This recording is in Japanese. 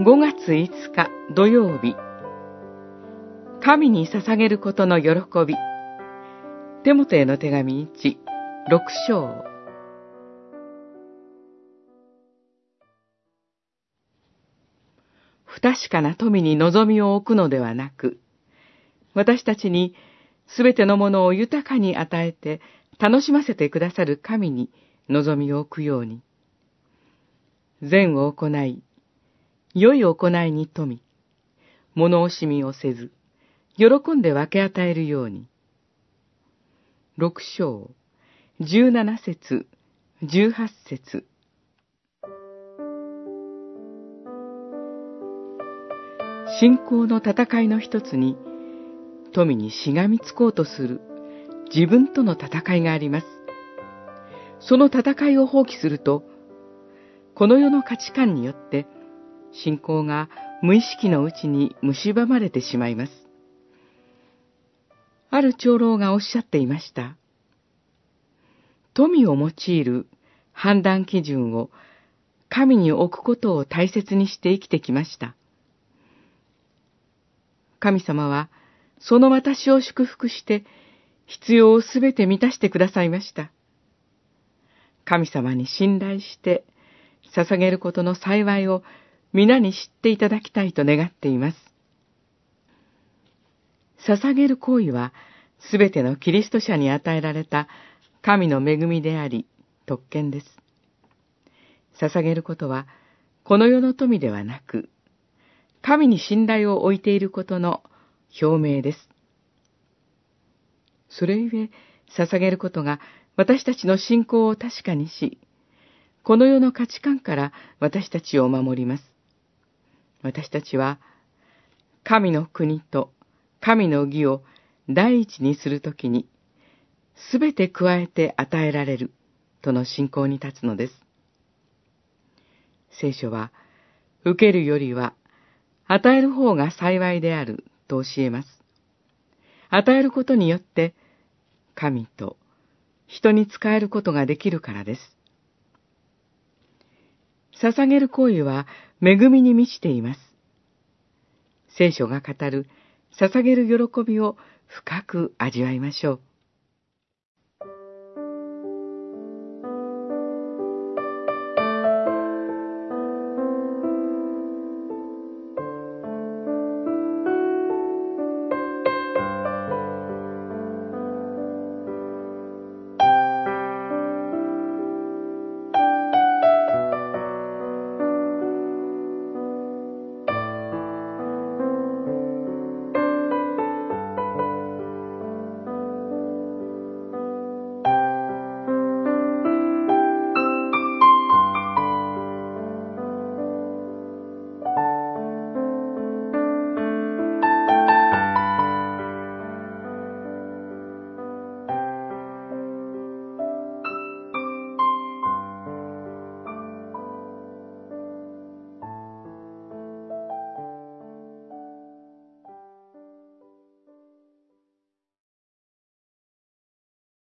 5月5日土曜日。神に捧げることの喜び。手元への手紙1、6章。不確かな富に望みを置くのではなく、私たちにすべてのものを豊かに与えて楽しませてくださる神に望みを置くように。善を行い、良い行いに富み、物惜しみをせず、喜んで分け与えるように。六章、十七節、十八節。信仰の戦いの一つに、富にしがみつこうとする自分との戦いがあります。その戦いを放棄すると、この世の価値観によって、信仰が無意識のうちに蝕まれてしまいます。ある長老がおっしゃっていました。富を用いる判断基準を神に置くことを大切にして生きてきました。神様はその私を祝福して必要をすべて満たしてくださいました。神様に信頼して捧げることの幸いを皆に知っていただきたいと願っています。捧げる行為は、すべてのキリスト者に与えられた神の恵みであり、特権です。捧げることは、この世の富ではなく、神に信頼を置いていることの表明です。それゆえ、捧げることが私たちの信仰を確かにし、この世の価値観から私たちを守ります。私たちは、神の国と神の義を第一にするときに、すべて加えて与えられるとの信仰に立つのです。聖書は、受けるよりは、与える方が幸いであると教えます。与えることによって、神と人に仕えることができるからです。捧げる行為は恵みに満ちています。聖書が語る捧げる喜びを深く味わいましょう。